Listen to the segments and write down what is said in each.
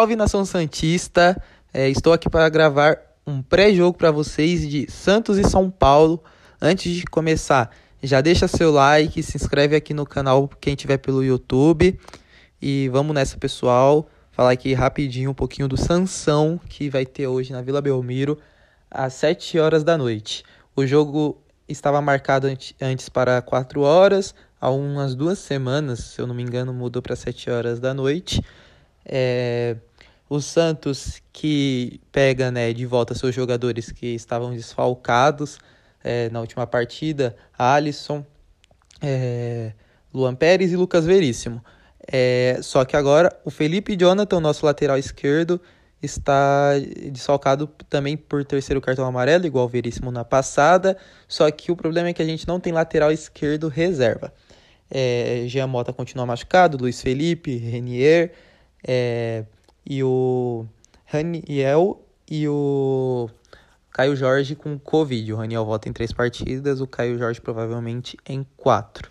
Salve nação Santista! É, estou aqui para gravar um pré-jogo para vocês de Santos e São Paulo. Antes de começar, já deixa seu like, se inscreve aqui no canal quem tiver pelo YouTube. E vamos nessa, pessoal. Falar aqui rapidinho um pouquinho do Sansão que vai ter hoje na Vila Belmiro às 7 horas da noite. O jogo estava marcado antes para 4 horas, há umas duas semanas, se eu não me engano, mudou para 7 horas da noite. É, o Santos que pega né, de volta seus jogadores que estavam desfalcados é, na última partida, Alisson, é, Luan Pérez e Lucas Veríssimo. É, só que agora o Felipe Jonathan, nosso lateral esquerdo, está desfalcado também por terceiro cartão amarelo, igual o Veríssimo na passada. Só que o problema é que a gente não tem lateral esquerdo reserva. É, Jean Mota continua machucado, Luiz Felipe, Renier é, e o Raniel e o Caio Jorge com Covid. O Raniel volta em três partidas, o Caio Jorge provavelmente em quatro.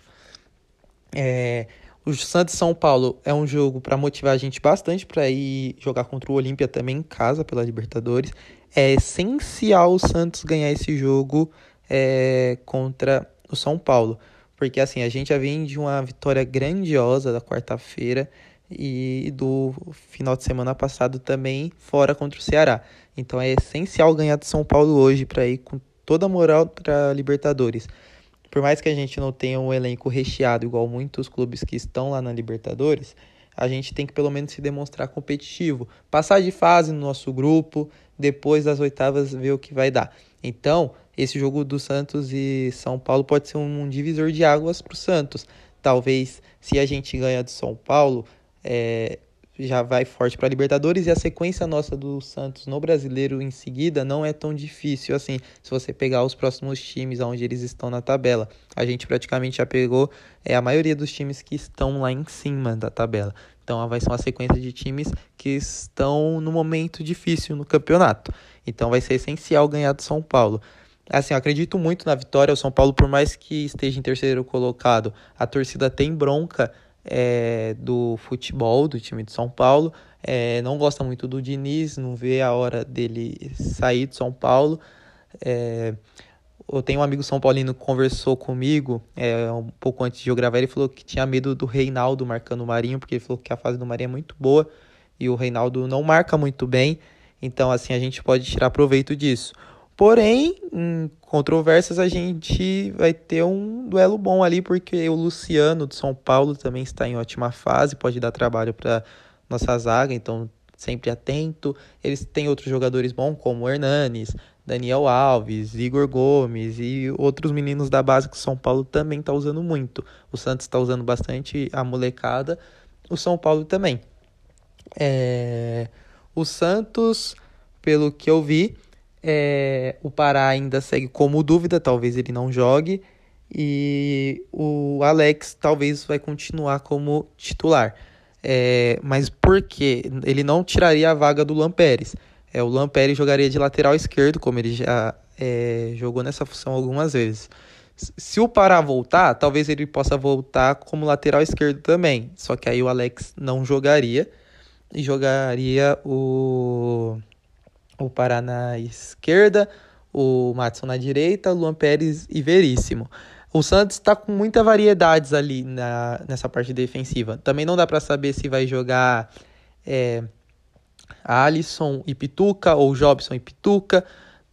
É, o Santos São Paulo é um jogo para motivar a gente bastante para ir jogar contra o Olímpia também em casa pela Libertadores. É essencial o Santos ganhar esse jogo é, contra o São Paulo, porque assim a gente já vem de uma vitória grandiosa da quarta-feira e do final de semana passado também fora contra o Ceará. Então é essencial ganhar do São Paulo hoje para ir com toda a moral para Libertadores. Por mais que a gente não tenha um elenco recheado igual muitos clubes que estão lá na Libertadores, a gente tem que pelo menos se demonstrar competitivo, passar de fase no nosso grupo, depois das oitavas ver o que vai dar. Então, esse jogo do Santos e São Paulo pode ser um divisor de águas para o Santos. Talvez, se a gente ganhar do São Paulo, é, já vai forte para a Libertadores e a sequência nossa do Santos no Brasileiro em seguida não é tão difícil assim. Se você pegar os próximos times onde eles estão na tabela, a gente praticamente já pegou é a maioria dos times que estão lá em cima da tabela. Então vai ser uma sequência de times que estão no momento difícil no campeonato. Então vai ser essencial ganhar do São Paulo. Assim, eu acredito muito na vitória. O São Paulo, por mais que esteja em terceiro colocado, a torcida tem bronca é, do futebol do time de São Paulo. É, não gosta muito do Diniz, não vê a hora dele sair de São Paulo. É, eu tenho um amigo São Paulino que conversou comigo é, um pouco antes de eu gravar. Ele falou que tinha medo do Reinaldo marcando o Marinho, porque ele falou que a fase do Marinho é muito boa e o Reinaldo não marca muito bem. Então, assim, a gente pode tirar proveito disso. Porém, em controvérsias, a gente vai ter um duelo bom ali, porque o Luciano de São Paulo também está em ótima fase, pode dar trabalho para nossa zaga, então sempre atento. Eles têm outros jogadores bons, como Hernanes, Daniel Alves, Igor Gomes e outros meninos da base que o São Paulo também está usando muito. O Santos está usando bastante a molecada, o São Paulo também. É... O Santos, pelo que eu vi, é, o Pará ainda segue como dúvida, talvez ele não jogue. E o Alex talvez vai continuar como titular. É, mas por que? Ele não tiraria a vaga do Lampérez. É, o Lampérez jogaria de lateral esquerdo, como ele já é, jogou nessa função algumas vezes. Se o Pará voltar, talvez ele possa voltar como lateral esquerdo também. Só que aí o Alex não jogaria e jogaria o o Pará na esquerda, o Matson na direita, Luan Pérez e Veríssimo. O Santos está com muitas variedades ali na, nessa parte defensiva. Também não dá para saber se vai jogar é, Alisson e Pituca ou Jobson e Pituca.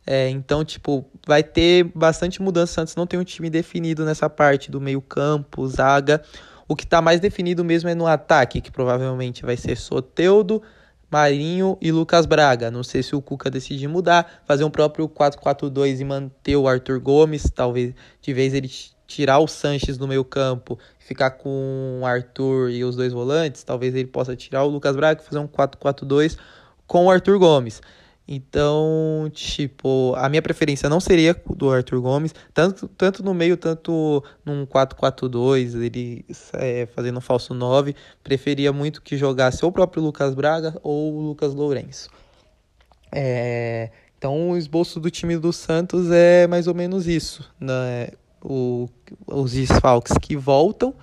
É, então, tipo, vai ter bastante mudança. O Santos não tem um time definido nessa parte do meio-campo, zaga. O que está mais definido mesmo é no ataque, que provavelmente vai ser Soteudo, Marinho e Lucas Braga. Não sei se o Cuca decide mudar, fazer um próprio 4-4-2 e manter o Arthur Gomes, talvez de vez ele tirar o Sanches do meio campo, ficar com o Arthur e os dois volantes, talvez ele possa tirar o Lucas Braga e fazer um 4-4-2 com o Arthur Gomes. Então, tipo, a minha preferência não seria do Arthur Gomes, tanto, tanto no meio, tanto num 4-4-2, ele é, fazendo um falso 9. Preferia muito que jogasse o próprio Lucas Braga ou o Lucas Lourenço. É, então, o esboço do time do Santos é mais ou menos isso. Né? O, os desfalques que voltam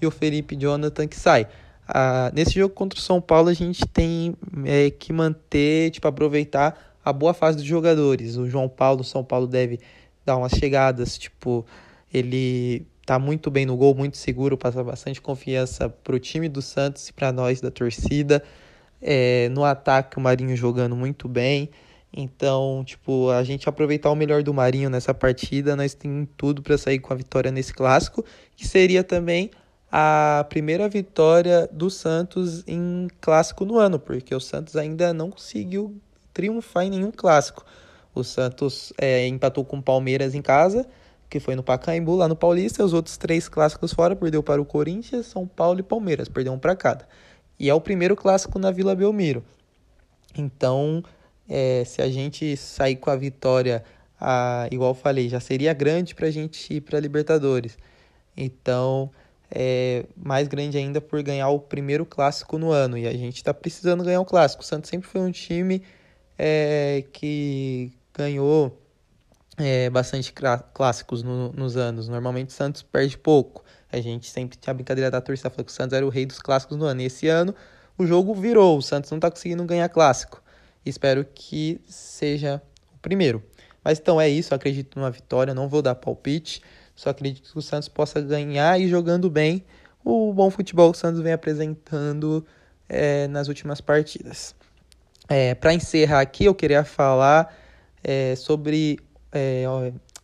e o Felipe Jonathan que sai. Ah, nesse jogo contra o São Paulo, a gente tem é, que manter, tipo, aproveitar a boa fase dos jogadores. O João Paulo, o São Paulo deve dar umas chegadas, tipo, ele tá muito bem no gol, muito seguro, passa bastante confiança pro time do Santos e para nós da torcida. É, no ataque, o Marinho jogando muito bem. Então, tipo, a gente aproveitar o melhor do Marinho nessa partida, nós temos tudo para sair com a vitória nesse clássico, que seria também a primeira vitória do Santos em clássico no ano, porque o Santos ainda não conseguiu triunfar em nenhum clássico. O Santos é, empatou com o Palmeiras em casa, que foi no Pacaembu, lá no Paulista. Os outros três clássicos fora perdeu para o Corinthians, São Paulo e Palmeiras, perdeu um para cada. E é o primeiro clássico na Vila Belmiro. Então, é, se a gente sair com a vitória, a, igual falei, já seria grande para a gente ir para Libertadores. Então, é mais grande ainda por ganhar o primeiro clássico no ano. E a gente está precisando ganhar o clássico. O Santos sempre foi um time é, que ganhou é, bastante clássicos no, nos anos. Normalmente o Santos perde pouco. A gente sempre tinha a brincadeira da torcida falando que o Santos era o rei dos clássicos no ano. E esse ano o jogo virou. O Santos não está conseguindo ganhar clássico. Espero que seja o primeiro. Mas então é isso. acredito numa vitória. Não vou dar palpite. Só acredito que o Santos possa ganhar e jogando bem o bom futebol que o Santos vem apresentando é, nas últimas partidas. É, Para encerrar aqui, eu queria falar é, sobre. É,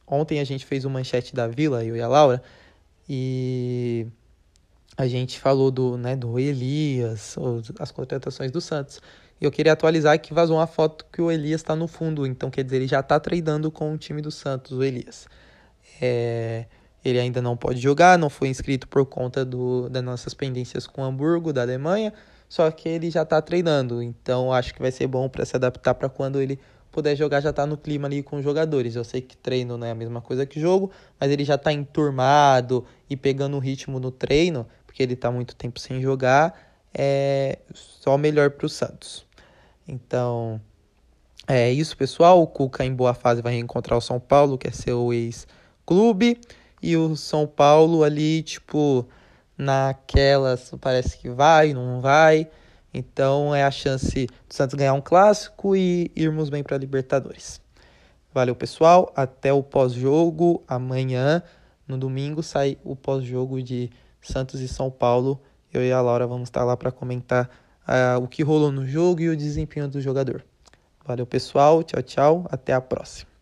ontem a gente fez uma manchete da Vila, eu e a Laura, e a gente falou do, né, do Elias, as contratações do Santos. E eu queria atualizar que vazou uma foto que o Elias está no fundo, então quer dizer, ele já está treinando com o time do Santos, o Elias. É, ele ainda não pode jogar, não foi inscrito por conta do, das nossas pendências com Hamburgo, da Alemanha, só que ele já está treinando, então acho que vai ser bom para se adaptar para quando ele puder jogar, já tá no clima ali com os jogadores. Eu sei que treino não é a mesma coisa que jogo, mas ele já está enturmado e pegando o ritmo no treino, porque ele está muito tempo sem jogar, é só melhor para o Santos. Então, é isso, pessoal. O Cuca em boa fase vai reencontrar o São Paulo, que é seu ex-clube, e o São Paulo ali, tipo, naquelas parece que vai, não vai. Então é a chance do Santos ganhar um clássico e irmos bem para a Libertadores. Valeu, pessoal. Até o pós-jogo. Amanhã, no domingo, sai o pós-jogo de Santos e São Paulo. Eu e a Laura vamos estar lá para comentar uh, o que rolou no jogo e o desempenho do jogador. Valeu, pessoal. Tchau, tchau. Até a próxima.